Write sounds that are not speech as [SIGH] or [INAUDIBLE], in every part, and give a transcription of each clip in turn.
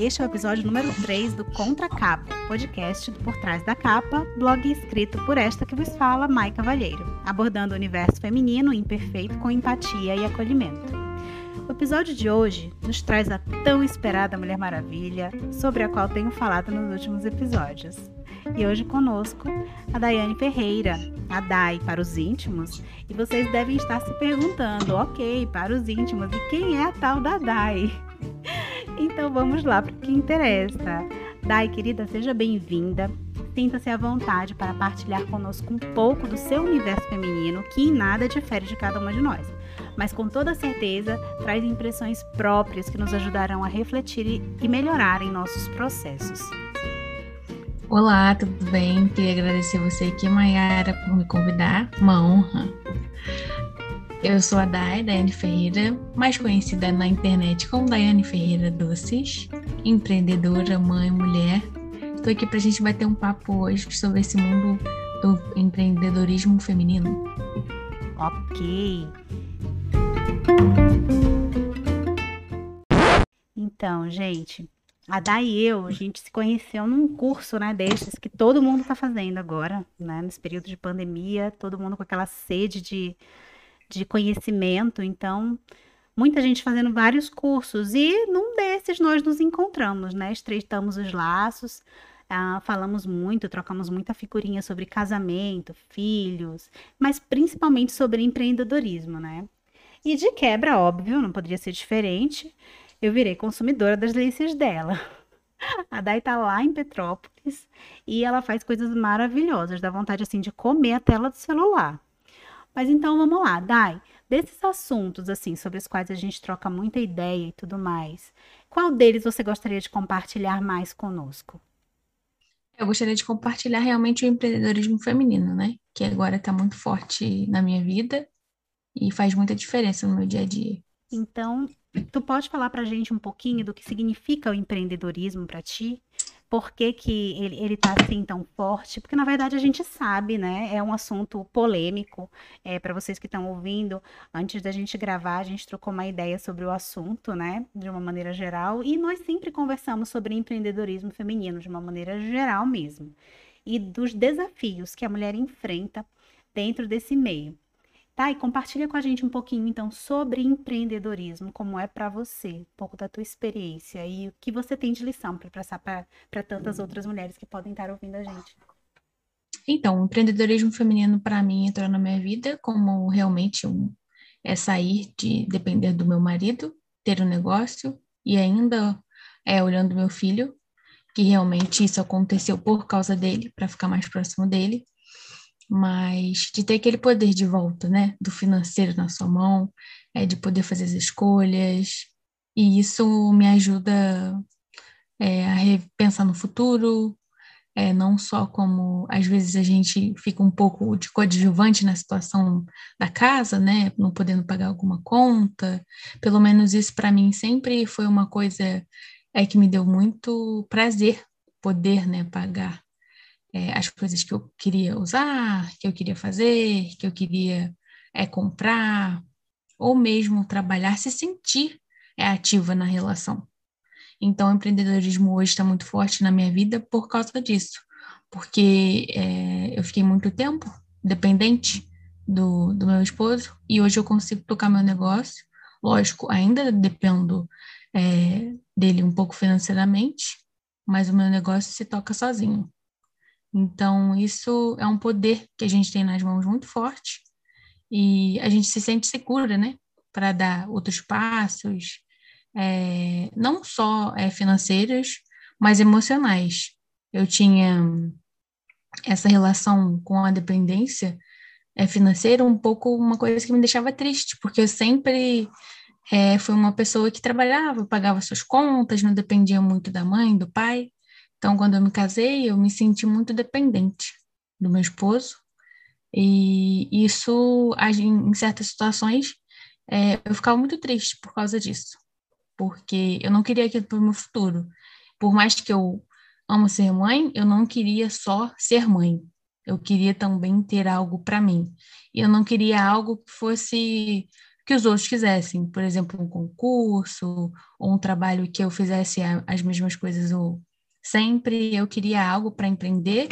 Este é o episódio número 3 do Contra Capa, podcast do Por Trás da Capa, blog escrito por esta que vos fala, Mai Cavalheiro, abordando o universo feminino imperfeito com empatia e acolhimento. O episódio de hoje nos traz a tão esperada Mulher Maravilha, sobre a qual tenho falado nos últimos episódios. E hoje conosco a Daiane Ferreira, a Dai para os íntimos. E vocês devem estar se perguntando, ok, para os íntimos, e quem é a tal da Dai? Então vamos lá para o que interessa. Dai, querida, seja bem-vinda. Sinta-se à vontade para partilhar conosco um pouco do seu universo feminino, que em nada difere de cada uma de nós, mas com toda certeza traz impressões próprias que nos ajudarão a refletir e melhorar em nossos processos. Olá, tudo bem? Queria agradecer você aqui, Mayara, por me convidar. Uma honra. Eu sou a Dai, Daiane Ferreira, mais conhecida na internet como Daiane Ferreira Doces, empreendedora, mãe, mulher. Estou aqui para a gente bater um papo hoje sobre esse mundo do empreendedorismo feminino. Ok. Então, gente, a Dai e eu, a gente se conheceu num curso, né, desses que todo mundo está fazendo agora, né, nesse período de pandemia, todo mundo com aquela sede de, de conhecimento, então, muita gente fazendo vários cursos, e num desses nós nos encontramos, né, estreitamos os laços, ah, falamos muito, trocamos muita figurinha sobre casamento, filhos, mas principalmente sobre empreendedorismo, né, e de quebra, óbvio, não poderia ser diferente, eu virei consumidora das delícias dela. [LAUGHS] A Dai tá lá em Petrópolis e ela faz coisas maravilhosas, dá vontade assim de comer a tela do celular. Mas então vamos lá, Dai, desses assuntos assim sobre os quais a gente troca muita ideia e tudo mais, qual deles você gostaria de compartilhar mais conosco? Eu gostaria de compartilhar realmente o empreendedorismo feminino, né? Que agora está muito forte na minha vida e faz muita diferença no meu dia a dia. Então, Tu pode falar para a gente um pouquinho do que significa o empreendedorismo para ti? Por que, que ele, ele tá assim tão forte? Porque, na verdade, a gente sabe, né? É um assunto polêmico. É, para vocês que estão ouvindo, antes da gente gravar, a gente trocou uma ideia sobre o assunto, né? De uma maneira geral. E nós sempre conversamos sobre empreendedorismo feminino, de uma maneira geral mesmo. E dos desafios que a mulher enfrenta dentro desse meio. Tá? E compartilha com a gente um pouquinho, então, sobre empreendedorismo, como é para você, um pouco da tua experiência e o que você tem de lição para passar para tantas outras mulheres que podem estar ouvindo a gente. Então, o empreendedorismo feminino, para mim, entrou na minha vida como realmente um, é sair de depender do meu marido, ter um negócio e ainda é olhando meu filho, que realmente isso aconteceu por causa dele, para ficar mais próximo dele mas de ter aquele poder de volta, né, do financeiro na sua mão, é, de poder fazer as escolhas, e isso me ajuda é, a repensar no futuro, é, não só como às vezes a gente fica um pouco de coadjuvante na situação da casa, né, não podendo pagar alguma conta, pelo menos isso para mim sempre foi uma coisa é, que me deu muito prazer poder, né, pagar é, as coisas que eu queria usar, que eu queria fazer, que eu queria é, comprar, ou mesmo trabalhar, se sentir é, ativa na relação. Então, o empreendedorismo hoje está muito forte na minha vida por causa disso, porque é, eu fiquei muito tempo dependente do, do meu esposo e hoje eu consigo tocar meu negócio. Lógico, ainda dependo é, dele um pouco financeiramente, mas o meu negócio se toca sozinho. Então, isso é um poder que a gente tem nas mãos muito forte e a gente se sente segura, né? Para dar outros passos, é, não só é, financeiros, mas emocionais. Eu tinha essa relação com a dependência é, financeira um pouco uma coisa que me deixava triste, porque eu sempre é, fui uma pessoa que trabalhava, pagava suas contas, não dependia muito da mãe, do pai. Então, quando eu me casei, eu me senti muito dependente do meu esposo, e isso, em certas situações, é, eu ficava muito triste por causa disso, porque eu não queria aquilo para o meu futuro. Por mais que eu amo ser mãe, eu não queria só ser mãe. Eu queria também ter algo para mim. E eu não queria algo que fosse que os outros fizessem. Por exemplo, um concurso ou um trabalho que eu fizesse as mesmas coisas sempre. Eu queria algo para empreender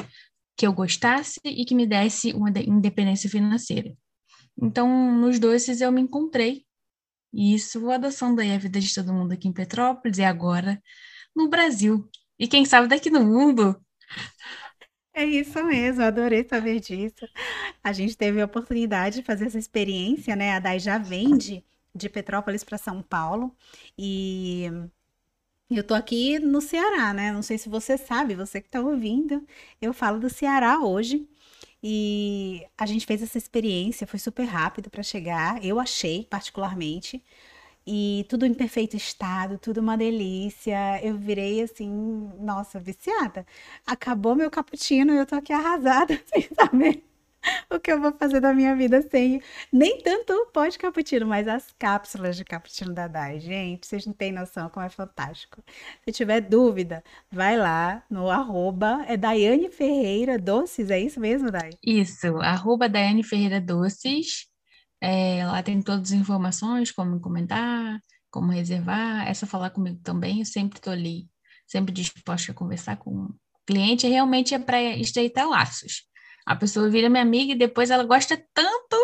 que eu gostasse e que me desse uma independência financeira. Então, nos doces eu me encontrei. E isso adoçando aí a vida de todo mundo aqui em Petrópolis e agora no Brasil. E quem sabe daqui no mundo. É isso mesmo, adorei saber disso. A gente teve a oportunidade de fazer essa experiência, né? A Dai já vende de Petrópolis para São Paulo e eu tô aqui no Ceará, né? Não sei se você sabe, você que tá ouvindo, eu falo do Ceará hoje. E a gente fez essa experiência, foi super rápido para chegar, eu achei particularmente e tudo em perfeito estado, tudo uma delícia. Eu virei assim, nossa, viciada. Acabou meu cappuccino e eu tô aqui arrasada, [LAUGHS] sem saber [LAUGHS] o que eu vou fazer da minha vida sem nem tanto o pó de cappuccino, mas as cápsulas de cappuccino da Dai. Gente, vocês não têm noção como é fantástico. Se tiver dúvida, vai lá no arroba, é Daiane Ferreira Doces, é isso mesmo, Dai? Isso, arroba Daiane Ferreira Doces. É, lá tem todas as informações, como comentar, como reservar. Essa falar comigo também, eu sempre estou ali, sempre disposta a conversar com o cliente. Realmente é para estreitar laços. A pessoa vira minha amiga e depois ela gosta tanto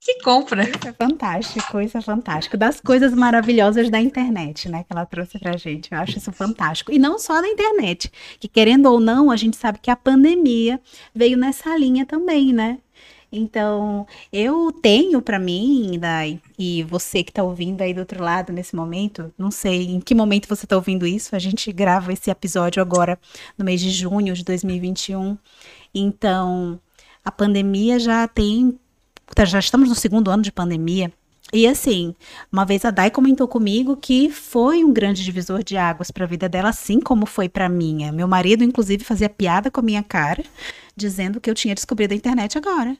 que compra. Isso é fantástico, isso é fantástico. Das coisas maravilhosas da internet, né? Que ela trouxe pra gente. Eu acho isso fantástico. E não só da internet, que querendo ou não, a gente sabe que a pandemia veio nessa linha também, né? Então, eu tenho para mim, Dai, e você que está ouvindo aí do outro lado nesse momento, não sei em que momento você está ouvindo isso, a gente grava esse episódio agora no mês de junho de 2021. Então, a pandemia já tem. Tá, já estamos no segundo ano de pandemia. E assim, uma vez a Dai comentou comigo que foi um grande divisor de águas para a vida dela, assim como foi para minha. Meu marido, inclusive, fazia piada com a minha cara, dizendo que eu tinha descobrido a internet agora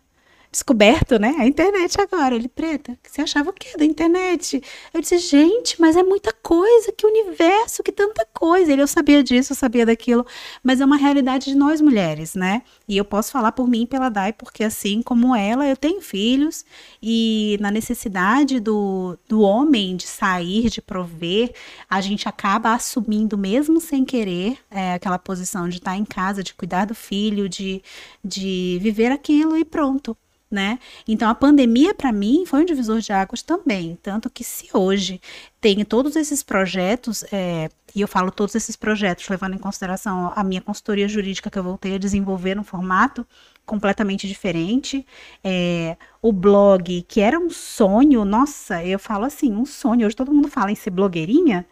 descoberto, né? A internet agora. Ele, preta, você achava o quê da internet? Eu disse, gente, mas é muita coisa, que universo, que tanta coisa. Ele, eu sabia disso, eu sabia daquilo, mas é uma realidade de nós mulheres, né? E eu posso falar por mim pela Dai, porque assim como ela, eu tenho filhos e na necessidade do, do homem de sair, de prover, a gente acaba assumindo, mesmo sem querer, é, aquela posição de estar em casa, de cuidar do filho, de, de viver aquilo e pronto né? Então a pandemia para mim foi um divisor de águas também, tanto que se hoje tem todos esses projetos, é, e eu falo todos esses projetos levando em consideração a minha consultoria jurídica que eu voltei a desenvolver num formato completamente diferente, é, o blog que era um sonho, nossa, eu falo assim, um sonho. Hoje todo mundo fala em ser blogueirinha,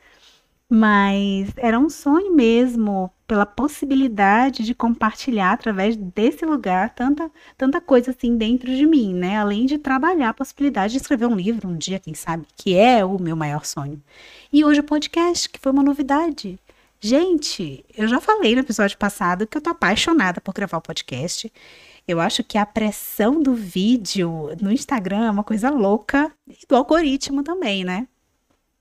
mas era um sonho mesmo, pela possibilidade de compartilhar através desse lugar tanta, tanta coisa assim dentro de mim, né? Além de trabalhar a possibilidade de escrever um livro um dia, quem sabe, que é o meu maior sonho. E hoje o podcast, que foi uma novidade. Gente, eu já falei no episódio passado que eu tô apaixonada por gravar o podcast. Eu acho que a pressão do vídeo no Instagram é uma coisa louca e do algoritmo também, né?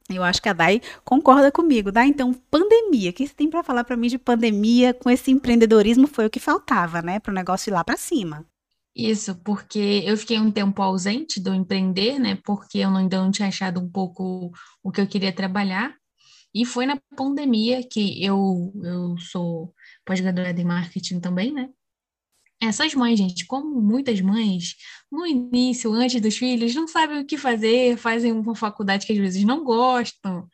Eu acho que a Dai concorda comigo. Dai, então, pandemia. O que você tem para falar para mim de pandemia com esse empreendedorismo foi o que faltava, né? Para o negócio ir lá para cima. Isso, porque eu fiquei um tempo ausente do empreender, né? Porque eu ainda não tinha achado um pouco o que eu queria trabalhar. E foi na pandemia que eu, eu sou pós-graduada em marketing também, né? Essas mães, gente, como muitas mães, no início, antes dos filhos, não sabem o que fazer, fazem uma faculdade que às vezes não gostam,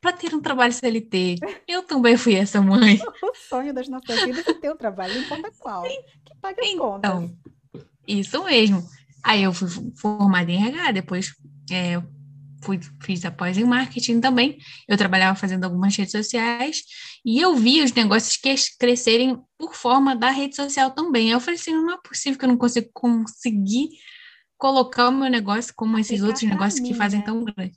para ter um trabalho CLT. Eu também fui essa mãe. [LAUGHS] o sonho das nossas vidas é ter um trabalho, não importa qual, que paga as então, contas. Isso mesmo. Aí eu fui formada em RH, depois é, fui, fiz após em marketing também. Eu trabalhava fazendo algumas redes sociais e eu vi os negócios que crescerem por forma da rede social também. Eu falei assim, não é possível que eu não consiga conseguir colocar o meu negócio como esses outros negócios mim, que fazem né? tão grande.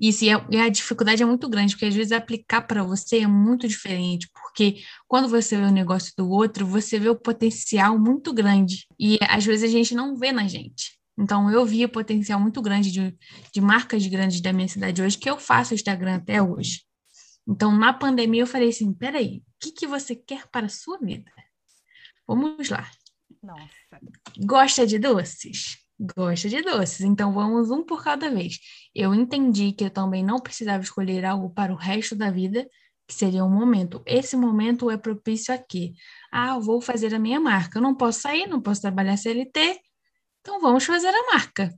Isso, e a, e a, dificuldade é muito grande, porque às vezes aplicar para você é muito diferente, porque quando você vê o negócio do outro, você vê o potencial muito grande, e às vezes a gente não vê na gente. Então, eu via potencial muito grande de, de marcas grandes da minha cidade hoje, que eu faço Instagram até hoje. Então, na pandemia, eu falei assim: peraí, o que, que você quer para a sua vida? Vamos lá. Nossa. Gosta de doces? Gosta de doces, então vamos um por cada vez. Eu entendi que eu também não precisava escolher algo para o resto da vida, que seria um momento. Esse momento é propício a quê? Ah, eu vou fazer a minha marca. Eu não posso sair, não posso trabalhar CLT, então vamos fazer a marca.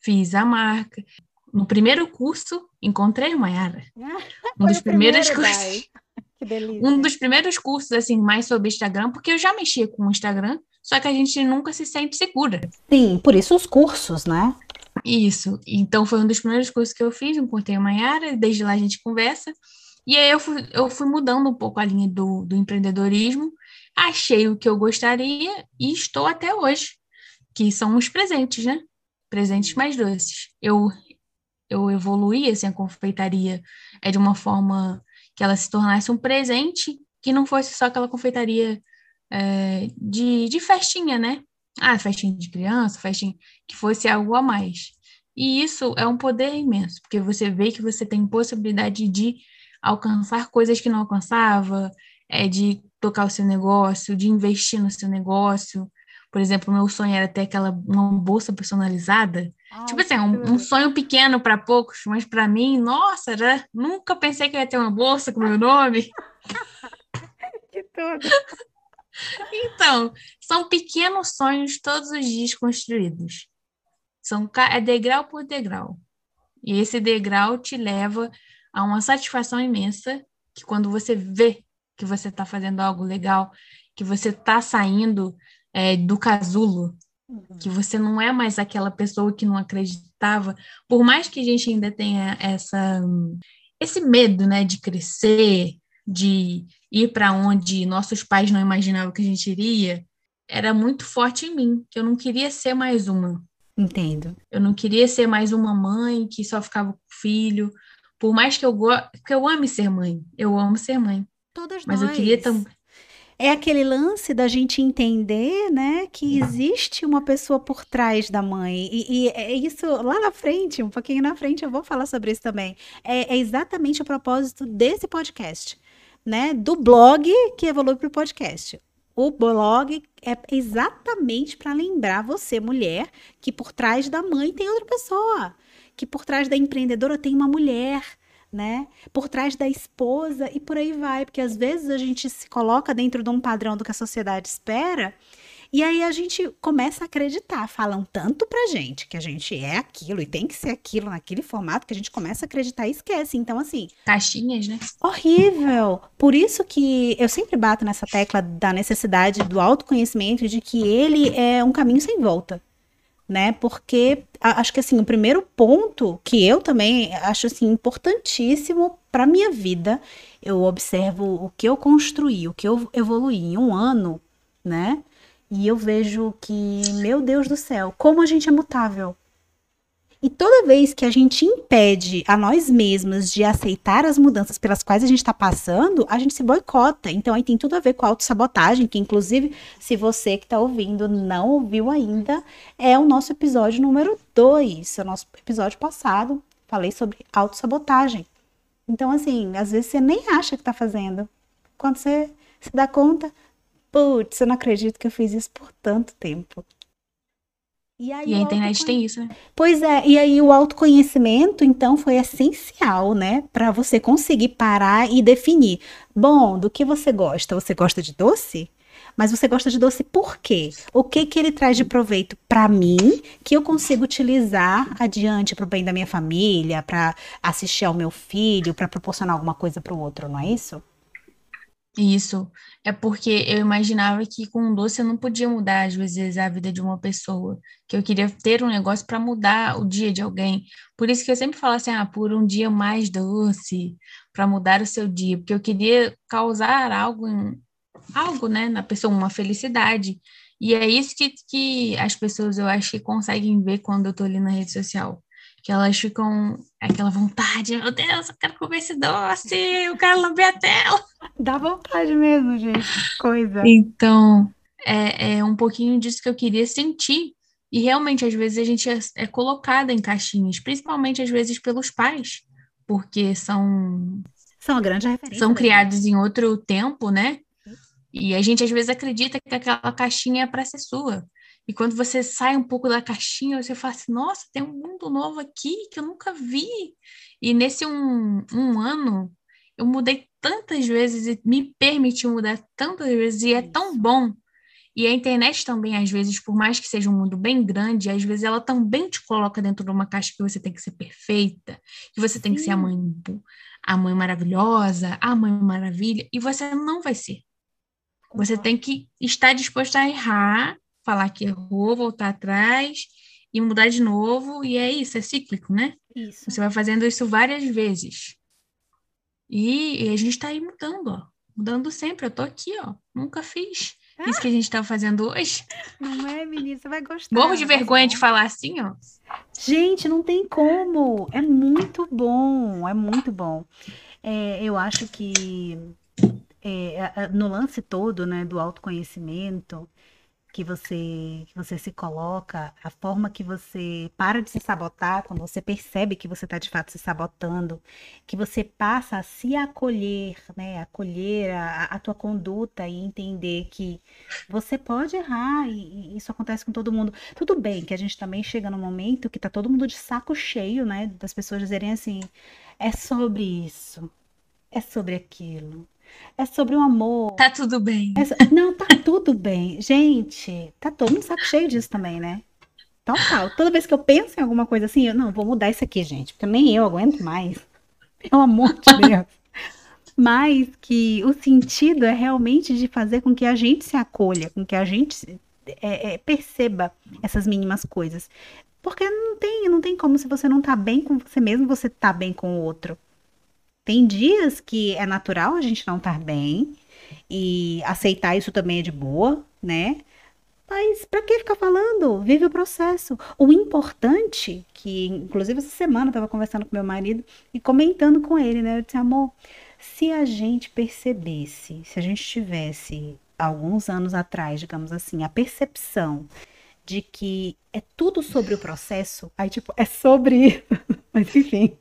Fiz a marca. No primeiro curso, encontrei a Mayara. [LAUGHS] Um dos primeiros cursos. [LAUGHS] Um dos primeiros cursos, assim, mais sobre Instagram, porque eu já mexia com o Instagram, só que a gente nunca se sente segura. Sim, por isso os cursos, né? Isso. Então foi um dos primeiros cursos que eu fiz, encontrei a Mayara, desde lá a gente conversa. E aí eu fui, eu fui mudando um pouco a linha do, do empreendedorismo, achei o que eu gostaria e estou até hoje, que são os presentes, né? Presentes mais doces. Eu, eu evoluí assim, a confeitaria é de uma forma que ela se tornasse um presente que não fosse só aquela confeitaria é, de, de festinha, né? Ah, festinha de criança, festinha que fosse algo a mais. E isso é um poder imenso, porque você vê que você tem possibilidade de alcançar coisas que não alcançava, é, de tocar o seu negócio, de investir no seu negócio. Por exemplo, meu sonho era ter aquela uma bolsa personalizada. Ai, tipo assim, um, um sonho pequeno para poucos, mas para mim, nossa, era, nunca pensei que ia ter uma bolsa com meu nome. [LAUGHS] que tudo. Então, são pequenos sonhos todos os dias construídos. São é degrau por degrau. E esse degrau te leva há uma satisfação imensa que quando você vê que você está fazendo algo legal, que você está saindo é, do casulo, uhum. que você não é mais aquela pessoa que não acreditava, por mais que a gente ainda tenha essa esse medo, né, de crescer, de ir para onde nossos pais não imaginavam que a gente iria, era muito forte em mim, que eu não queria ser mais uma. Entendo. Eu não queria ser mais uma mãe que só ficava com o filho, por mais que eu goste, porque eu ame ser mãe, eu amo ser mãe. Todas mas nós. eu queria também. É aquele lance da gente entender, né, que existe uma pessoa por trás da mãe. E, e é isso lá na frente, um pouquinho na frente, eu vou falar sobre isso também. É, é exatamente o propósito desse podcast, né? Do blog que evolui para o podcast. O blog é exatamente para lembrar você, mulher, que por trás da mãe tem outra pessoa que por trás da empreendedora tem uma mulher, né? Por trás da esposa e por aí vai, porque às vezes a gente se coloca dentro de um padrão do que a sociedade espera. E aí a gente começa a acreditar, falam tanto pra gente que a gente é aquilo e tem que ser aquilo naquele formato que a gente começa a acreditar e esquece. Então, assim. Caixinhas, né? Horrível. Por isso que eu sempre bato nessa tecla da necessidade do autoconhecimento de que ele é um caminho sem volta né? Porque acho que assim, o primeiro ponto que eu também acho assim importantíssimo para minha vida, eu observo o que eu construí, o que eu evoluí em um ano, né? E eu vejo que, meu Deus do céu, como a gente é mutável. E toda vez que a gente impede a nós mesmas de aceitar as mudanças pelas quais a gente está passando, a gente se boicota. Então aí tem tudo a ver com a autossabotagem, que inclusive, se você que está ouvindo não ouviu ainda, é o nosso episódio número 2, é o nosso episódio passado. Falei sobre autossabotagem. Então, assim, às vezes você nem acha que está fazendo. Quando você se dá conta, putz, eu não acredito que eu fiz isso por tanto tempo. E, aí, e a internet tem isso, né? Pois é, e aí o autoconhecimento, então, foi essencial, né? Para você conseguir parar e definir. Bom, do que você gosta? Você gosta de doce? Mas você gosta de doce por quê? O que que ele traz de proveito para mim que eu consigo utilizar adiante para o bem da minha família, para assistir ao meu filho, para proporcionar alguma coisa para o outro, não é isso? Isso. É porque eu imaginava que com um doce eu não podia mudar, às vezes, a vida de uma pessoa. Que eu queria ter um negócio para mudar o dia de alguém. Por isso que eu sempre falo assim, ah, por um dia mais doce, para mudar o seu dia. Porque eu queria causar algo, em, algo, né, na pessoa, uma felicidade. E é isso que, que as pessoas, eu acho que conseguem ver quando eu tô ali na rede social que elas ficam aquela vontade, meu Deus, eu quero comer esse doce, eu quero lamber a tela. Dá vontade mesmo, gente, coisa. Então, é, é um pouquinho disso que eu queria sentir. E realmente, às vezes, a gente é, é colocada em caixinhas, principalmente às vezes pelos pais, porque são. São a grande referência. São criados em outro tempo, né? E a gente às vezes acredita que aquela caixinha é para ser sua. E quando você sai um pouco da caixinha, você fala assim, nossa, tem um mundo novo aqui que eu nunca vi. E nesse um, um ano, eu mudei tantas vezes e me permitiu mudar tantas vezes, e é tão bom. E a internet também, às vezes, por mais que seja um mundo bem grande, às vezes ela também te coloca dentro de uma caixa que você tem que ser perfeita, que você tem Sim. que ser a mãe, a mãe maravilhosa, a mãe maravilha, e você não vai ser. Você tem que estar disposto a errar, falar que errou, voltar atrás e mudar de novo, e é isso, é cíclico, né? Isso. Você vai fazendo isso várias vezes. E, e a gente está aí mudando, ó. Mudando sempre. Eu tô aqui, ó. Nunca fiz. Ah. Isso que a gente tá fazendo hoje. Não é, menina? Você vai gostar. Morro de vergonha de falar assim, ó. Gente, não tem como. É muito bom. É muito bom. É, eu acho que é, no lance todo, né, do autoconhecimento, que você, que você se coloca, a forma que você para de se sabotar, quando você percebe que você está de fato se sabotando, que você passa a se acolher, né? Acolher a, a tua conduta e entender que você pode errar e, e, isso acontece com todo mundo. Tudo bem que a gente também chega no momento que tá todo mundo de saco cheio, né? Das pessoas dizerem assim, é sobre isso, é sobre aquilo. É sobre o amor. Tá tudo bem. É, não, tá tudo bem. Gente, tá todo mundo saco cheio disso também, né? Total. Toda vez que eu penso em alguma coisa assim, eu não, vou mudar isso aqui, gente, porque nem eu aguento mais. Pelo amor de [LAUGHS] Deus. Mas que o sentido é realmente de fazer com que a gente se acolha, com que a gente é, é, perceba essas mínimas coisas. Porque não tem, não tem como, se você não tá bem com você mesmo, você tá bem com o outro. Tem dias que é natural a gente não estar bem e aceitar isso também é de boa, né? Mas para que ficar falando? Vive o processo. O importante, que inclusive essa semana eu estava conversando com meu marido e comentando com ele, né? Eu disse, amor, se a gente percebesse, se a gente tivesse alguns anos atrás, digamos assim, a percepção de que é tudo sobre o processo, aí tipo, é sobre [LAUGHS] mas enfim,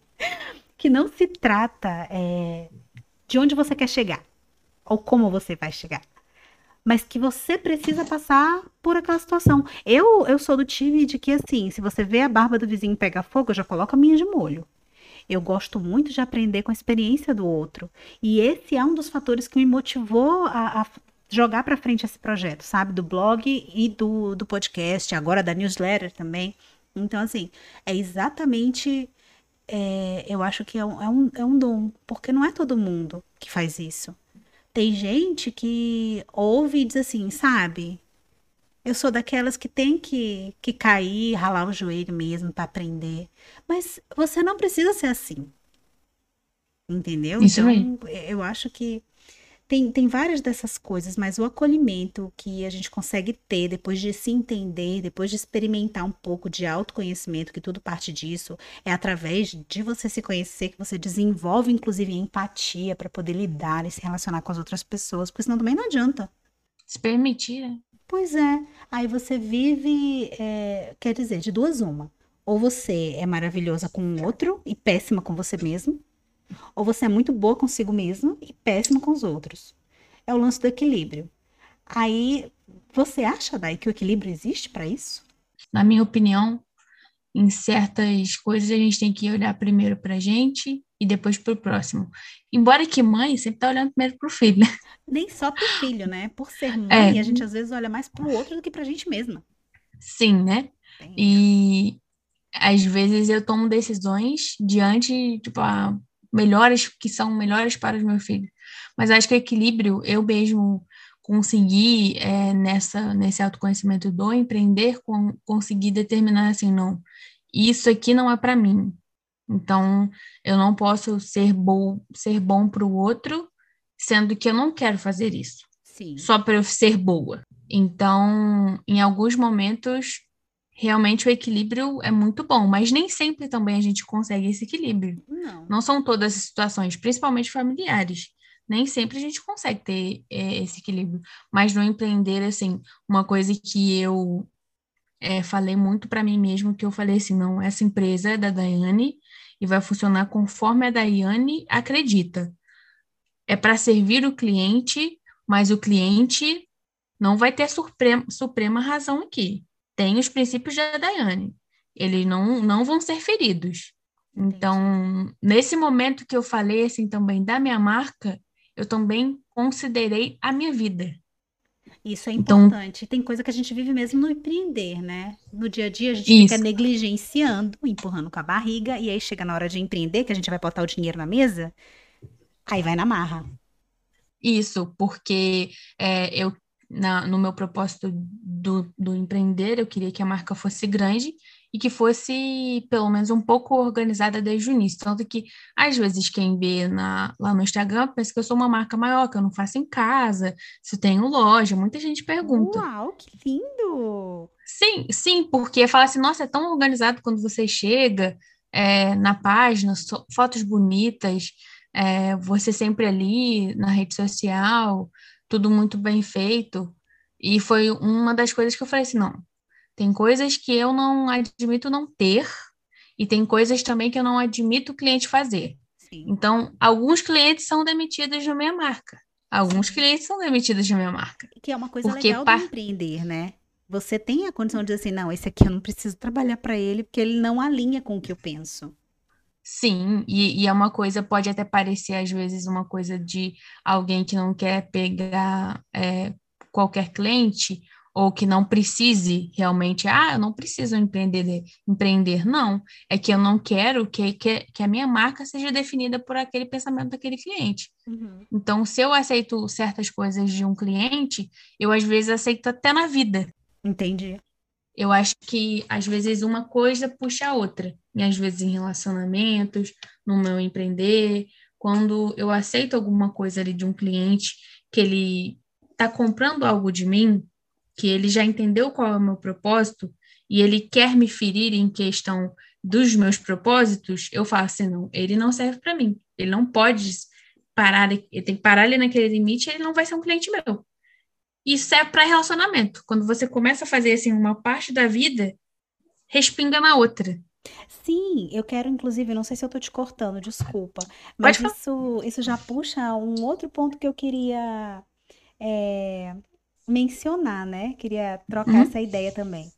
que não se trata é, de onde você quer chegar ou como você vai chegar, mas que você precisa passar por aquela situação. Eu, eu sou do time de que, assim, se você vê a barba do vizinho pegar fogo, eu já coloco a minha de molho. Eu gosto muito de aprender com a experiência do outro. E esse é um dos fatores que me motivou a, a jogar para frente esse projeto, sabe? Do blog e do, do podcast, agora da newsletter também. Então, assim, é exatamente é, eu acho que é um, é, um, é um dom, porque não é todo mundo que faz isso. Tem gente que ouve e diz assim, sabe? Eu sou daquelas que tem que, que cair, ralar o joelho mesmo para aprender. Mas você não precisa ser assim. Entendeu? Isso então, eu acho que tem, tem várias dessas coisas, mas o acolhimento que a gente consegue ter depois de se entender, depois de experimentar um pouco de autoconhecimento, que tudo parte disso, é através de você se conhecer que você desenvolve, inclusive, empatia para poder lidar e se relacionar com as outras pessoas, porque senão também não adianta. Se permitir, né? Pois é. Aí você vive, é, quer dizer, de duas uma. Ou você é maravilhosa com o outro e péssima com você mesmo, ou você é muito boa consigo mesma e péssima com os outros. É o lance do equilíbrio. Aí, você acha, Dai, que o equilíbrio existe para isso? Na minha opinião, em certas coisas a gente tem que olhar primeiro para a gente e depois para o próximo. Embora que mãe sempre está olhando primeiro para o filho, né? Nem só para o filho, né? Por ser mãe, é. a gente às vezes olha mais para o outro do que para a gente mesma. Sim, né? E às vezes eu tomo decisões diante, tipo, a melhores que são melhores para os meus filhos. Mas acho que o equilíbrio, eu mesmo conseguir é, nessa nesse autoconhecimento do empreender, com, conseguir determinar assim, não, isso aqui não é para mim. Então, eu não posso ser bom ser bom para o outro, sendo que eu não quero fazer isso. Sim. Só para eu ser boa. Então, em alguns momentos, realmente o equilíbrio é muito bom, mas nem sempre também a gente consegue esse equilíbrio. Não. Não são todas as situações, principalmente familiares. Nem sempre a gente consegue ter é, esse equilíbrio. Mas no empreender, assim, uma coisa que eu é, falei muito para mim mesmo, que eu falei assim, não, essa empresa é da Daiane e vai funcionar conforme a Daiane acredita. É para servir o cliente, mas o cliente não vai ter suprema, suprema razão aqui tem os princípios da Daiane. Eles não, não vão ser feridos. Então, nesse momento que eu falei assim também da minha marca, eu também considerei a minha vida. Isso é então importante. Então, Tem coisa que a gente vive mesmo no empreender, né? No dia a dia a gente isso. fica negligenciando, empurrando com a barriga, e aí chega na hora de empreender, que a gente vai botar o dinheiro na mesa, aí vai na marra. Isso, porque é, eu na, no meu propósito do, do empreender, eu queria que a marca fosse grande e que fosse, pelo menos, um pouco organizada desde o início. Tanto que, às vezes, quem vê na, lá no Instagram pensa que eu sou uma marca maior, que eu não faço em casa, se eu tenho loja. Muita gente pergunta. Uau, que lindo! Sim, sim, porque fala assim, nossa, é tão organizado quando você chega é, na página, so, fotos bonitas, é, você sempre ali na rede social, tudo muito bem feito. E foi uma das coisas que eu falei assim, não, tem coisas que eu não admito não ter, e tem coisas também que eu não admito o cliente fazer. Sim. Então, alguns clientes são demitidos da minha marca. Alguns clientes são demitidos da minha marca. Que é uma coisa porque legal par... do empreender, né? Você tem a condição de dizer assim, não, esse aqui eu não preciso trabalhar para ele, porque ele não alinha com o que eu penso. Sim, e, e, é uma coisa, pode até parecer às vezes uma coisa de alguém que não quer pegar é, qualquer cliente ou que não precise realmente, ah, eu não preciso empreender, empreender, não, é que eu não quero que, que, que a minha marca seja definida por aquele pensamento daquele cliente. Uhum. Então, se eu aceito certas coisas de um cliente, eu às vezes aceito até na vida. Entendi. Eu acho que às vezes uma coisa puxa a outra, e às vezes em relacionamentos, no meu empreender, quando eu aceito alguma coisa ali de um cliente que ele está comprando algo de mim, que ele já entendeu qual é o meu propósito e ele quer me ferir em questão dos meus propósitos, eu falo assim, não, ele não serve para mim. Ele não pode parar, ele tem que parar ali naquele limite, ele não vai ser um cliente meu. Isso é para relacionamento. Quando você começa a fazer assim uma parte da vida, respinga na outra. Sim, eu quero, inclusive, não sei se eu estou te cortando, desculpa, mas isso, isso já puxa um outro ponto que eu queria é, mencionar, né? Queria trocar uhum. essa ideia também.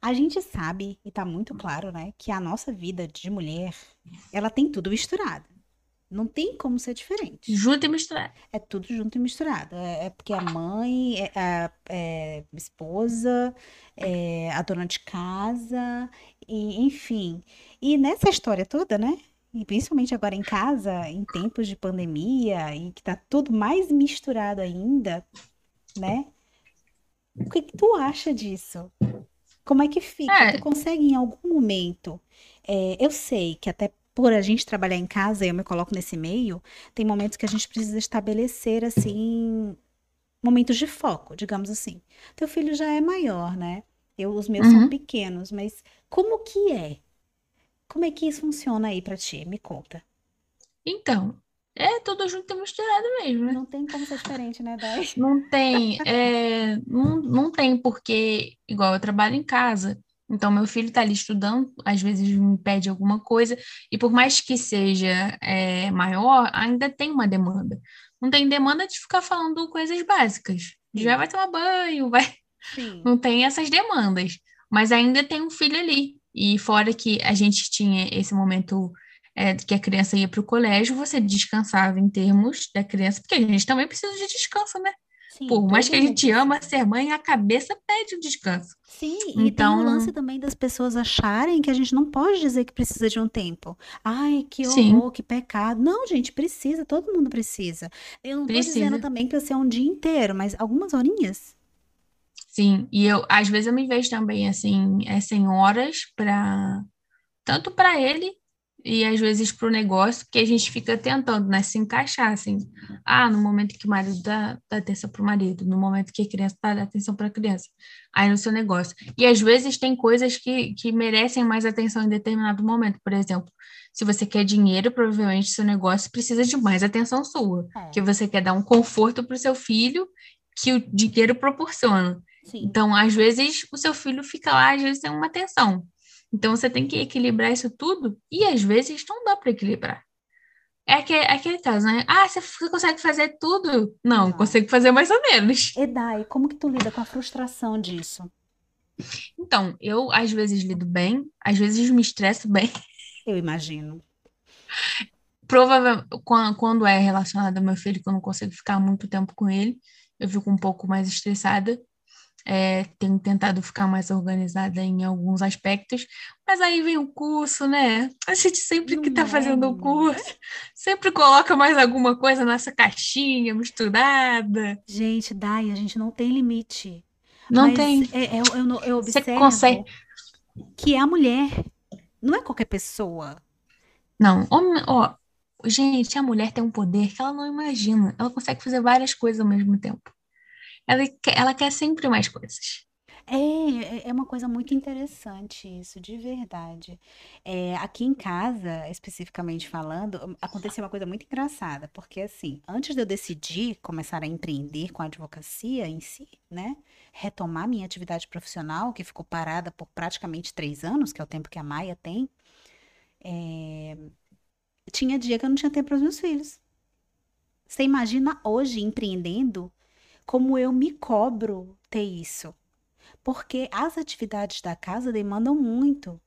A gente sabe, e tá muito claro, né, que a nossa vida de mulher, ela tem tudo misturado. Não tem como ser diferente. Junto e misturado. É tudo junto e misturado. É, é porque a mãe, é, a é, esposa, é a dona de casa, e, enfim. E nessa história toda, né? E principalmente agora em casa, em tempos de pandemia, e que tá tudo mais misturado ainda, né? O que, que tu acha disso? Como é que fica? É. Tu consegue em algum momento? É, eu sei que até por a gente trabalhar em casa, eu me coloco nesse meio, tem momentos que a gente precisa estabelecer, assim, momentos de foco, digamos assim. Teu filho já é maior, né? Eu, os meus uhum. são pequenos, mas como que é? Como é que isso funciona aí para ti? Me conta. Então, é tudo junto e misturado mesmo, né? Não tem como ser diferente, né, Dai? Não tem, [LAUGHS] é, não, não tem, porque, igual eu trabalho em casa, então, meu filho está ali estudando, às vezes me pede alguma coisa, e por mais que seja é, maior, ainda tem uma demanda. Não tem demanda de ficar falando coisas básicas. Já vai tomar banho, vai. Sim. Não tem essas demandas. Mas ainda tem um filho ali. E fora que a gente tinha esse momento é, que a criança ia para o colégio, você descansava em termos da criança, porque a gente também precisa de descanso, né? Sim, Por mais que a gente ama ser mãe, a cabeça pede um descanso. Sim, e então... tem o lance também das pessoas acharem que a gente não pode dizer que precisa de um tempo. Ai, que horror, Sim. que pecado. Não, gente, precisa, todo mundo precisa. Eu não estou dizendo também que você é um dia inteiro, mas algumas horinhas. Sim, e eu, às vezes eu me vejo também, assim, é, sem horas para tanto para ele e às vezes para o negócio, que a gente fica tentando, né, se encaixar, assim, ah, no momento que o marido dá, dá atenção para o marido, no momento que a criança dá, dá atenção para a criança, aí no seu negócio. E às vezes tem coisas que, que merecem mais atenção em determinado momento, por exemplo, se você quer dinheiro, provavelmente seu negócio precisa de mais atenção sua, é. que você quer dar um conforto para o seu filho que o dinheiro proporciona. Sim. Então, às vezes, o seu filho fica lá, às vezes, tem uma atenção. Então você tem que equilibrar isso tudo e às vezes não dá para equilibrar. É aquele, é aquele caso, né? Ah, você consegue fazer tudo? Não, consigo fazer mais ou menos. E Dai, como que tu lida com a frustração disso? Então, eu às vezes lido bem, às vezes me estresso bem. Então, eu às vezes lido bem, às vezes me estresso bem. Eu imagino. Provavelmente, quando é relacionado ao meu filho, que eu não consigo ficar muito tempo com ele, eu fico um pouco mais estressada. É, tenho tentado ficar mais organizada em alguns aspectos, mas aí vem o curso, né? A gente sempre que está fazendo o curso, [LAUGHS] sempre coloca mais alguma coisa nessa caixinha misturada. Gente, Dai, a gente não tem limite. Não mas tem. É, é, eu, eu, observo Você consegue... que é a mulher, não é qualquer pessoa. Não, ó, gente, a mulher tem um poder que ela não imagina. Ela consegue fazer várias coisas ao mesmo tempo. Ela quer, ela quer sempre mais coisas. É, é, é uma coisa muito interessante isso, de verdade. É, aqui em casa, especificamente falando, aconteceu uma coisa muito engraçada, porque assim, antes de eu decidir começar a empreender com a advocacia em si, né, retomar minha atividade profissional, que ficou parada por praticamente três anos, que é o tempo que a Maia tem, é, tinha dia que eu não tinha tempo para os meus filhos. Você imagina hoje empreendendo como eu me cobro ter isso. Porque as atividades da casa demandam muito.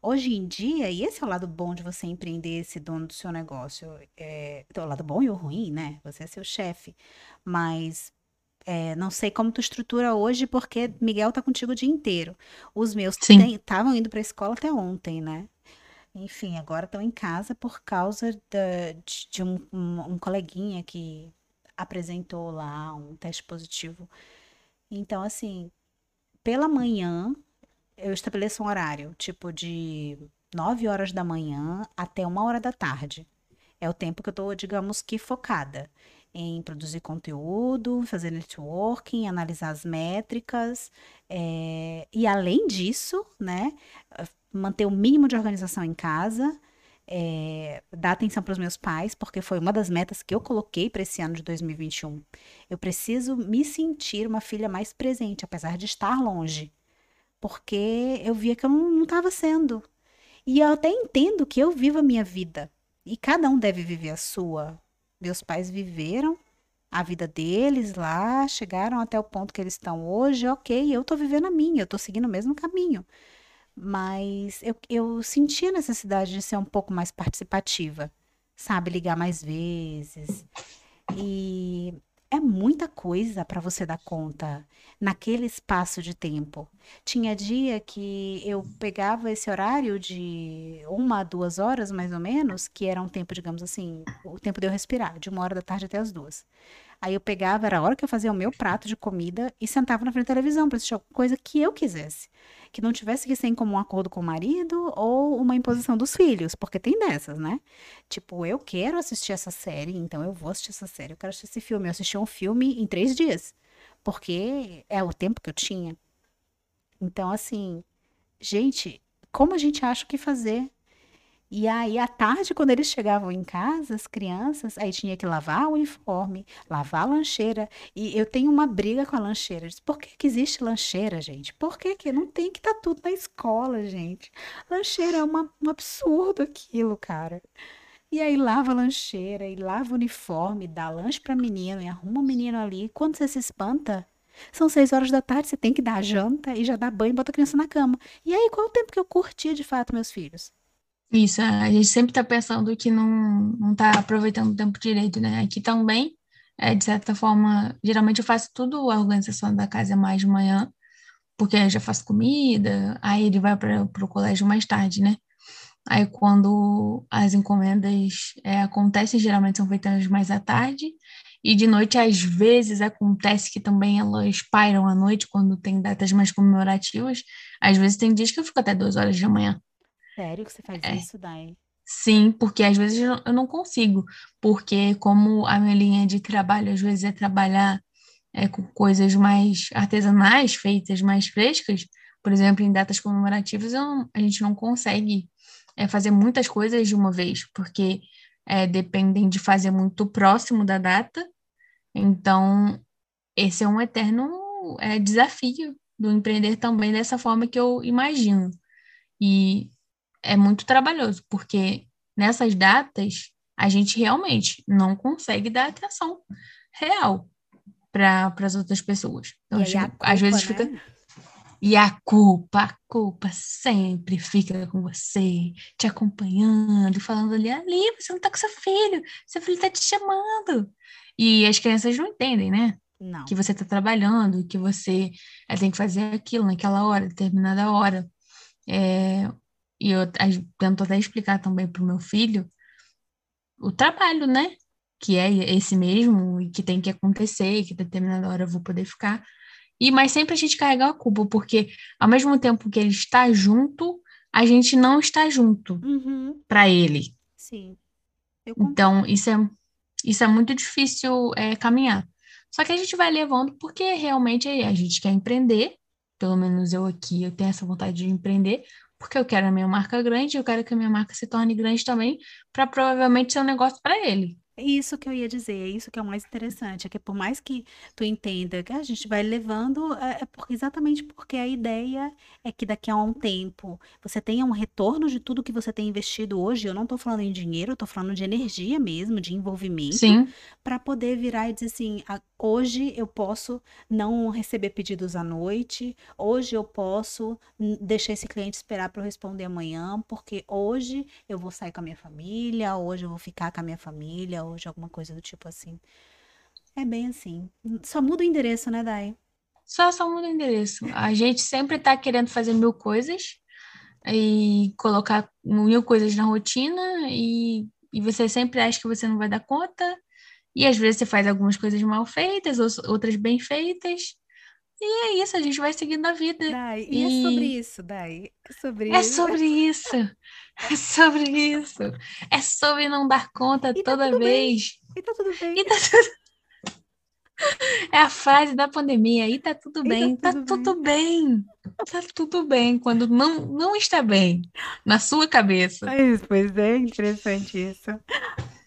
Hoje em dia, e esse é o lado bom de você empreender, esse dono do seu negócio, é, o lado bom e o ruim, né? Você é seu chefe. Mas é, não sei como tu estrutura hoje, porque Miguel tá contigo o dia inteiro. Os meus estavam indo para a escola até ontem, né? Enfim, agora estão em casa por causa da, de, de um, um, um coleguinha que apresentou lá um teste positivo. Então, assim, pela manhã, eu estabeleço um horário, tipo de 9 horas da manhã até uma hora da tarde. É o tempo que eu estou, digamos que, focada em produzir conteúdo, fazer networking, analisar as métricas. É... E além disso, né, manter o mínimo de organização em casa é, dar atenção para os meus pais, porque foi uma das metas que eu coloquei para esse ano de 2021. Eu preciso me sentir uma filha mais presente, apesar de estar longe, porque eu via que eu não estava sendo. E eu até entendo que eu vivo a minha vida e cada um deve viver a sua. Meus pais viveram a vida deles lá, chegaram até o ponto que eles estão hoje, ok, eu estou vivendo a minha, eu estou seguindo o mesmo caminho mas eu, eu senti a necessidade de ser um pouco mais participativa, sabe? Ligar mais vezes. E é muita coisa para você dar conta naquele espaço de tempo. Tinha dia que eu pegava esse horário de uma a duas horas, mais ou menos, que era um tempo, digamos assim, o tempo de eu respirar, de uma hora da tarde até as duas. Aí eu pegava, era a hora que eu fazia o meu prato de comida e sentava na frente da televisão para assistir alguma coisa que eu quisesse. Que não tivesse que ser em comum acordo com o marido ou uma imposição dos filhos, porque tem dessas, né? Tipo, eu quero assistir essa série, então eu vou assistir essa série, eu quero assistir esse filme. Eu assisti um filme em três dias, porque é o tempo que eu tinha. Então, assim, gente, como a gente acha o que fazer? E aí, à tarde, quando eles chegavam em casa, as crianças, aí tinha que lavar o uniforme, lavar a lancheira. E eu tenho uma briga com a lancheira. Por que, que existe lancheira, gente? Por que, que não tem que estar tá tudo na escola, gente? Lancheira é uma, um absurdo aquilo, cara. E aí lava a lancheira, e lava o uniforme, dá lanche para menino, e arruma o menino ali. Quando você se espanta, são seis horas da tarde, você tem que dar a janta e já dá banho e bota a criança na cama. E aí, qual o tempo que eu curti de fato meus filhos? Isso, a gente sempre está pensando que não não está aproveitando o tempo direito, né? Aqui também, é, de certa forma, geralmente eu faço tudo a organização da casa mais de manhã, porque eu já faço comida, aí ele vai para o colégio mais tarde, né? Aí quando as encomendas é, acontecem, geralmente são feitas mais à tarde, e de noite, às vezes, acontece que também elas pairam à noite, quando tem datas mais comemorativas. Às vezes tem dias que eu fico até duas horas da manhã. Sério que você faz é. isso, Dai? Sim, porque às vezes eu não consigo, porque como a minha linha de trabalho às vezes é trabalhar é, com coisas mais artesanais, feitas mais frescas, por exemplo, em datas comemorativas, eu, a gente não consegue é, fazer muitas coisas de uma vez, porque é, dependem de fazer muito próximo da data. Então, esse é um eterno é, desafio do empreender também dessa forma que eu imagino. E é muito trabalhoso, porque nessas datas a gente realmente não consegue dar atenção real para as outras pessoas. Então, culpa, às vezes né? fica. E a culpa, a culpa sempre fica com você, te acompanhando, falando ali, ali, você não tá com seu filho, seu filho tá te chamando. E as crianças não entendem, né? Não. Que você tá trabalhando, que você eh, tem que fazer aquilo naquela hora, determinada hora. É, e eu tento até explicar também pro meu filho o trabalho, né? Que é esse mesmo e que tem que acontecer, que determinada hora eu vou poder ficar. E mas sempre a gente carrega a culpa, porque ao mesmo tempo que ele está junto, a gente não está junto Uhum, para ele. sim. Então, isso é, isso é muito difícil é, caminhar. Só que a gente vai levando porque realmente a gente quer empreender, pelo menos eu aqui, eu tenho essa vontade de empreender, porque eu quero a minha marca grande, eu quero que a minha marca se torne grande também, para provavelmente ser um negócio para ele. É isso que eu ia dizer, é isso que é o mais interessante, é que por mais que tu entenda que a gente vai levando, é, é porque, exatamente porque a ideia é que daqui a um tempo você tenha um retorno de tudo que você tem investido hoje. Eu não estou falando em dinheiro, eu tô falando de energia mesmo, de envolvimento, para poder virar e dizer assim, "Ah, hoje eu posso não receber pedidos à noite, hoje eu posso deixar esse cliente esperar para eu responder amanhã, porque hoje eu vou sair com a minha família, hoje eu vou ficar com a minha família, hoje alguma coisa do tipo assim. É bem assim. Só muda o endereço, né, Dai? só só muda o endereço. A gente sempre está querendo fazer mil coisas e colocar mil coisas na rotina e, e você sempre acha que você não vai dar conta. E às vezes você faz algumas coisas mal feitas, ou- outras bem feitas. E é isso, a gente vai seguindo a vida. Dai, e é sobre E isso, Dai. É sobre é isso. sobre isso. É sobre isso. É sobre não dar conta E tá toda bem. vez. E tá tudo bem. E tá tudo... [LAUGHS] É a frase da pandemia. E tá tudo E tá bem. Tá tudo tudo bem. Tá tudo bem quando não, não está bem na sua cabeça. Pois é, interessante isso.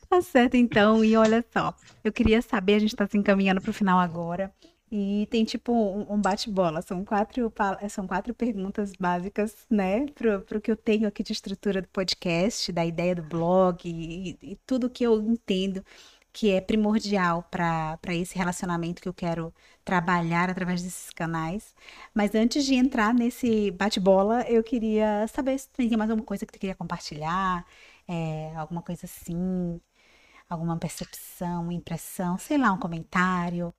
Tá certo, então. E olha só, eu queria saber, a gente tá se encaminhando pro final agora. E tem tipo um, bate-bola. São quatro, são quatro perguntas básicas, né? Pro, pro que eu tenho aqui de estrutura do podcast, da ideia do blog e, e tudo que eu entendo que é primordial para esse relacionamento que eu quero trabalhar através desses canais. Mas antes de entrar nesse bate-bola, eu queria saber se tem mais alguma coisa que tu queria compartilhar, é, alguma coisa assim, alguma percepção, impressão, sei lá, um comentário.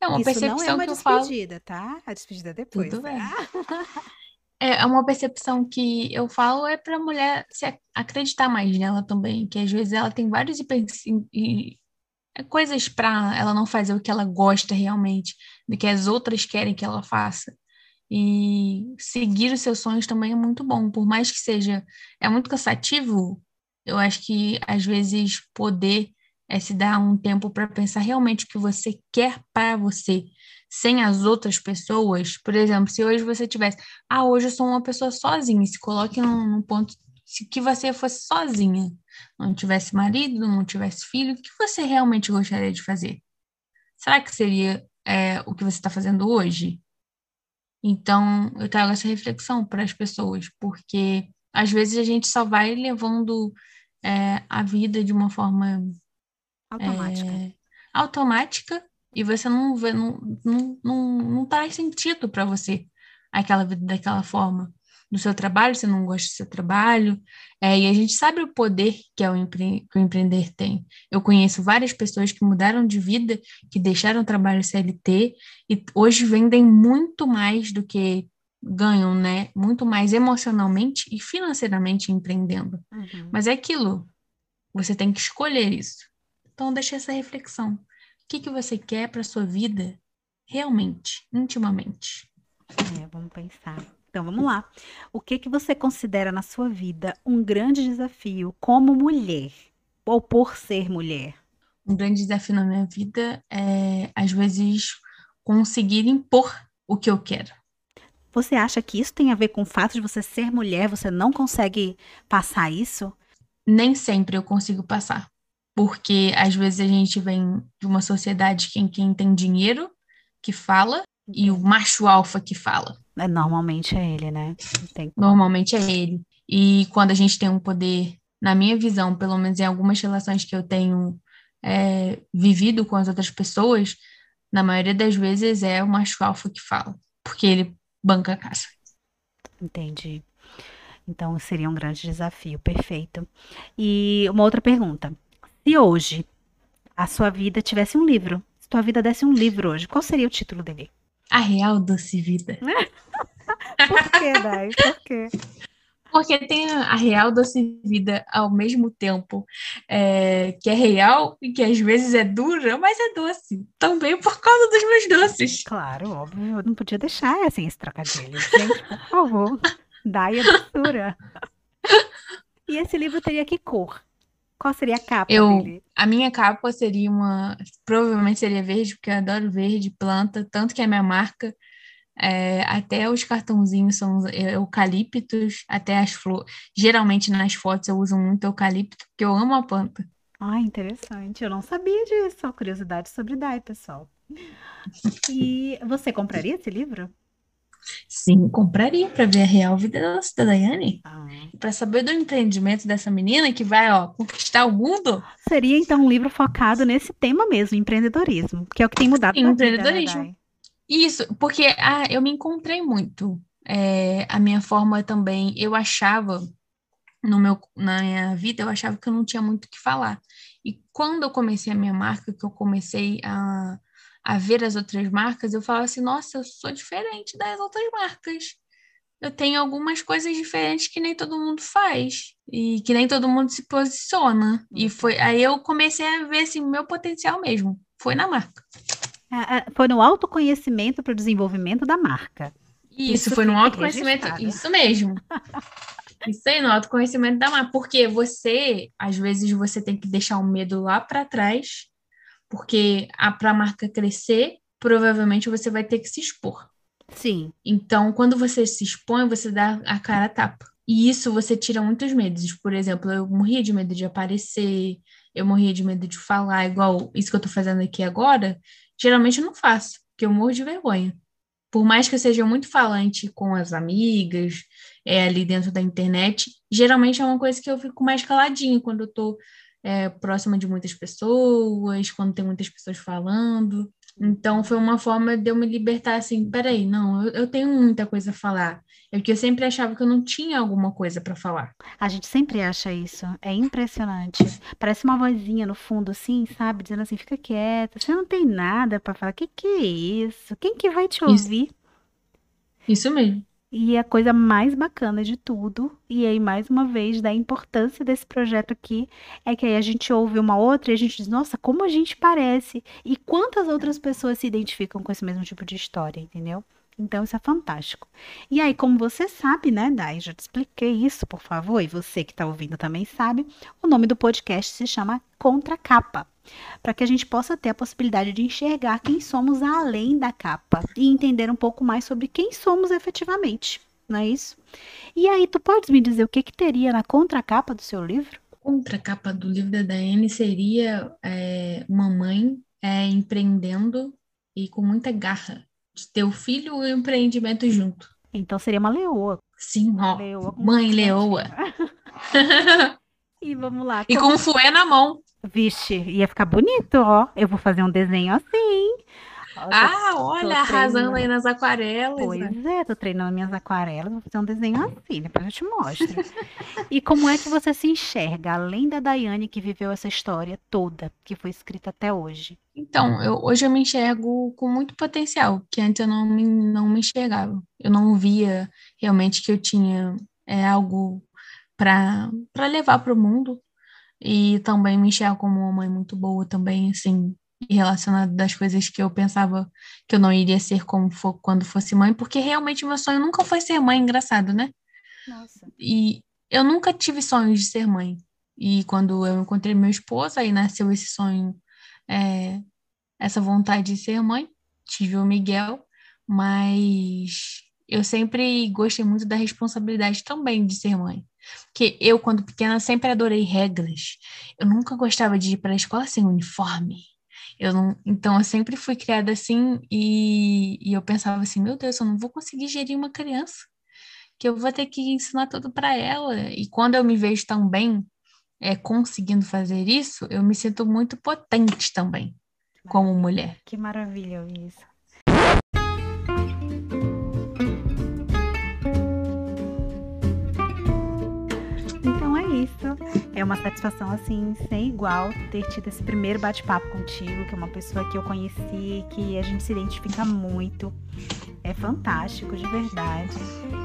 É uma Isso não é percepção uma que eu falo. despedida, tá? A despedida é depois. Tudo bem. Ah, [LAUGHS] É uma percepção que eu falo é para a mulher se ac- acreditar mais nela também, que às vezes ela tem vários e- é coisas para ela não fazer o que ela gosta realmente, do que as outras querem que ela faça. E seguir os seus sonhos também é muito bom, por mais que seja, é muito cansativo, eu acho que às vezes poder é se dar um tempo para pensar realmente o que você quer para você, sem as outras pessoas. Por exemplo, se hoje você tivesse, ah, hoje eu sou uma pessoa sozinha, se coloque num, num ponto se que você fosse sozinha, não tivesse marido, não tivesse filho, o que você realmente gostaria de fazer? Será que seria é, o que você está fazendo hoje? Então, eu trago essa reflexão para as pessoas, porque às vezes a gente só vai levando é, a vida de uma forma automática. é, automática e você não vê, não, não, não, não traz sentido para você aquela vida daquela forma. No seu trabalho, você não gosta do seu trabalho, é, e a gente sabe o poder que, é o, empre que o empreender tem. Eu conheço várias pessoas que mudaram de vida, que deixaram o trabalho CLT e hoje vendem muito mais do que ganham, né? Muito mais emocionalmente e financeiramente empreendendo. Uhum. Mas é aquilo, você tem que escolher isso. Então, deixa essa reflexão. O que, que você quer para sua vida realmente, intimamente? É, vamos pensar. Então, vamos lá. O que que você considera na sua vida um grande desafio como mulher ou por ser mulher? Um grande desafio na minha vida é, às vezes, conseguir impor o que eu quero. Você acha que isso tem a ver com o fato de você ser mulher, você não consegue passar isso? Nem sempre eu consigo passar, porque às vezes a gente vem de uma sociedade em quem tem dinheiro que fala e o macho alfa que fala. É, Normalmente é ele, né? Tem. Normalmente é ele. E quando a gente tem um poder, na minha visão, pelo menos em algumas relações que eu tenho é, vivido com as outras pessoas, na maioria das vezes é o macho alfa que fala. Porque ele banca a casa. Entendi. Então seria um grande desafio, perfeito. E uma outra pergunta: se hoje a sua vida tivesse um livro, se tua vida desse um livro hoje, qual seria o título dele? A Real Doce Vida. [LAUGHS] Por que, Dai? Por quê? Porque tem a real doce vida ao mesmo tempo é, que é real e que às vezes é dura, mas é doce. Também por causa dos meus doces. Claro, óbvio, eu não podia deixar assim esse trocadilho. Gente, por favor, dai a doçura. E esse livro teria que cor? Qual seria a capa Eu, dele? a minha capa seria uma, provavelmente seria verde, porque eu adoro verde, planta, tanto que é minha marca. É, até os cartãozinhos são eucaliptos, até as flores. Geralmente nas fotos eu uso muito eucalipto, porque eu amo a planta. Ah, interessante. Eu não sabia disso. Só curiosidade sobre Dai, pessoal. E você compraria esse livro? Sim, compraria para ver a real vida da da Daiane. Ah. Para saber do empreendimento dessa menina que vai, ó, conquistar o mundo. Seria então um livro focado nesse tema mesmo, empreendedorismo, que é o que tem mudado Sim, tua vida, né, empreendedorismo. Isso, porque ah, eu me encontrei muito. É, a minha forma também, eu achava, no meu, na minha vida, eu achava que eu não tinha muito o que falar. E quando eu comecei a minha marca, que eu comecei a, a ver as outras marcas, eu falava assim, nossa, eu sou diferente das outras marcas. Eu tenho algumas coisas diferentes que nem todo mundo faz e que nem todo mundo se posiciona. E foi aí eu comecei a ver assim, meu potencial mesmo. Foi na marca. Ah, ah, Foi no autoconhecimento para o desenvolvimento da marca. Isso, Isso foi no autoconhecimento. registrado. Isso mesmo. [LAUGHS] Isso aí, no autoconhecimento da marca. Porque você, às vezes, você tem que deixar o medo lá para trás, porque para a marca crescer, provavelmente você vai ter que se expor. Sim, Então, quando você se expõe, você dá a cara a tapa. E isso você tira muitos medos. Por exemplo, eu morria de medo de aparecer, eu morria de medo de falar, igual isso que eu tô fazendo aqui agora. Geralmente eu não faço, porque eu morro de vergonha. Por mais que eu seja muito falante com as amigas, é, ali dentro da internet, geralmente é uma coisa que eu fico mais caladinha quando eu tô é, próxima de muitas pessoas, quando tem muitas pessoas falando. Então, foi uma forma de eu me libertar assim, peraí, não, eu, eu tenho muita coisa a falar. É porque eu sempre achava que eu não tinha alguma coisa para falar. a gente sempre acha isso. É impressionante. Parece uma vozinha no fundo, assim, sabe? Dizendo assim, fica quieta, você não tem nada para falar. Que que é isso? Quem que vai te Isso, ouvir? isso mesmo. E a coisa mais bacana de tudo, e aí mais uma vez da importância desse projeto aqui, é que aí a gente ouve uma outra e a gente diz, nossa, como a gente parece, e quantas outras pessoas se identificam com esse mesmo tipo de história, entendeu? Então isso é fantástico. E aí, como você sabe, né, Dai, já te expliquei isso, por favor, e você que está ouvindo também sabe, o nome do podcast se chama Contracapa para que a gente possa ter a possibilidade de enxergar quem somos além da capa e entender um pouco mais sobre quem somos efetivamente, não é isso? E aí, tu podes me dizer o que que teria na contracapa do seu livro? Contracapa do livro da Daiane seria é, uma mãe é, empreendendo e com muita garra o filho e o empreendimento junto. Então seria uma leoa, Sim, ó, leoa mãe leoa. [LAUGHS] E vamos lá. E com o fuê na mão. Vixe, ia ficar bonito, ó. Eu vou fazer um desenho assim. Ó, tô- Ah, olha, arrasando treinando. aí nas aquarelas. né? Pois é, tô treinando minhas aquarelas, vou fazer um desenho assim, depois eu te mostro. E como é que você se enxerga, além da Daiane que viveu essa história toda, que foi escrita até hoje? Então, eu, hoje eu me enxergo com muito potencial, que antes eu não me, não me enxergava. Eu não via realmente que eu tinha é, algo para para levar para o mundo. E também me enxergo como uma mãe muito boa também, assim, relacionada das coisas que eu pensava que eu não iria ser como for, quando fosse mãe, porque realmente meu sonho nunca foi ser mãe, engraçado, né? Nossa. E eu nunca tive sonhos de ser mãe. E quando eu encontrei meu esposo, aí nasceu esse sonho, é, essa vontade de ser mãe. Tive o Miguel, mas eu sempre gostei muito da responsabilidade também de ser mãe. Porque eu, quando pequena, sempre adorei regras. Eu nunca gostava de ir para a escola sem uniforme. Eu não, então, eu sempre fui criada assim e, e eu pensava assim: meu Deus, eu não vou conseguir gerir uma criança que eu vou ter que ensinar tudo para ela. E quando eu me vejo tão bem, é, conseguindo fazer isso, eu me sinto muito potente também, como mulher. Que maravilha isso. Isso. É uma satisfação assim sem igual ter tido esse primeiro bate-papo contigo, que é uma pessoa que eu conheci, que a gente se identifica muito. É fantástico, de verdade.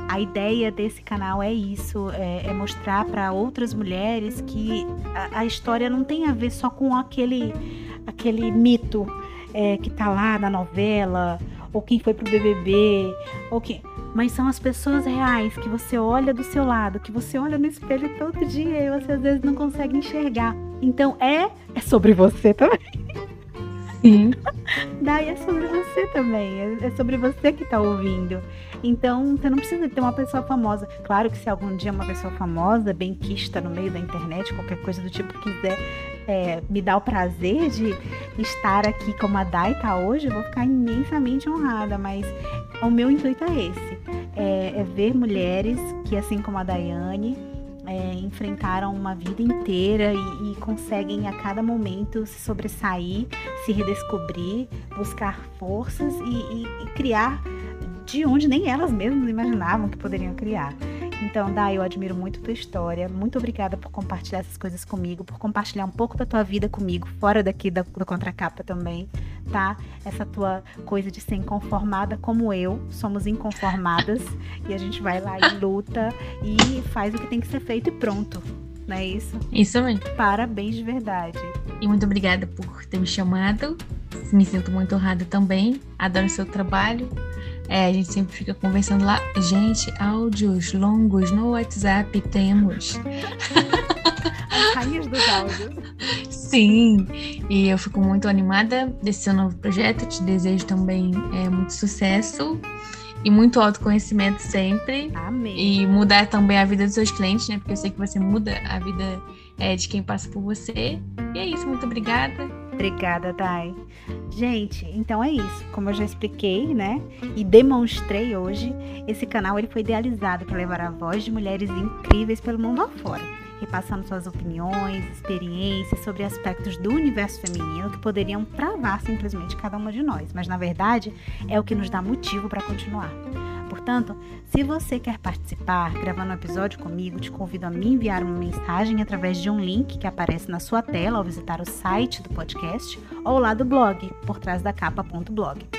A ideia desse canal é isso, é, é mostrar para outras mulheres que a, a, história não tem a ver só com aquele, aquele mito é, que tá lá na novela, ou quem foi pro BBB, ou quem mas são as pessoas reais que você olha do seu lado, que você olha no espelho todo dia e você às vezes não consegue enxergar. Então é é sobre você também. Sim. [LAUGHS] Daí é sobre você também, é, é sobre você que está ouvindo. Então, você não precisa ter uma pessoa famosa. Claro que se algum dia uma pessoa famosa, bem quista no meio da internet, qualquer coisa do tipo, quiser é, me dar o prazer de estar aqui como a Dai tá hoje, eu vou ficar imensamente honrada. Mas o meu intuito é esse: é, é ver mulheres que, assim como a Daiane, é, enfrentaram uma vida inteira e, e, conseguem a cada momento se sobressair, se redescobrir, buscar forças e, e, e criar de onde nem elas mesmas imaginavam que poderiam criar. Então, Dai, eu admiro muito tua história. Muito obrigada por compartilhar essas coisas comigo, por compartilhar um pouco da tua vida comigo, fora daqui da, do Contracapa também, tá? Essa tua coisa de ser inconformada como eu, somos inconformadas e a gente vai lá e [LAUGHS] luta e faz o que tem que ser feito e pronto. Não é isso? Isso mesmo. Parabéns de verdade. E muito obrigada por ter me chamado. Me sinto muito honrada também. Adoro o seu trabalho. É, a gente sempre fica conversando lá. Gente, áudios longos no WhatsApp temos. As rainhas dos áudios. Sim, e eu fico muito animada desse seu novo projeto. Te desejo também é, muito sucesso e muito autoconhecimento sempre. Amém. E mudar também a vida dos seus clientes, né? Porque eu sei que você muda a vida é, de quem passa por você. E é isso, muito obrigada. Obrigada, Dai. Gente, então é isso. Como eu já expliquei, né, e demonstrei hoje, esse canal ele foi idealizado para levar a voz de mulheres incríveis pelo mundo afora, repassando suas opiniões, experiências sobre aspectos do universo feminino que poderiam travar simplesmente cada uma de nós, mas na verdade é o que nos dá motivo para continuar. Portanto, se você quer participar gravando um episódio comigo, te convido a me enviar uma mensagem através de um link que aparece na sua tela ao visitar o site do podcast ou lá do blog, por trás da capa.blog.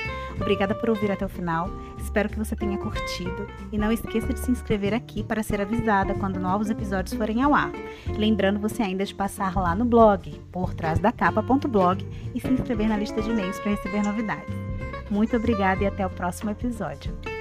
Obrigada por ouvir até o final. Espero que você tenha curtido e não esqueça de se inscrever aqui para ser avisada quando novos episódios forem ao ar. Lembrando você ainda de passar lá no blog, por trás da capa.blog e se inscrever na lista de e-mails para receber novidades. Muito obrigada e até o próximo episódio.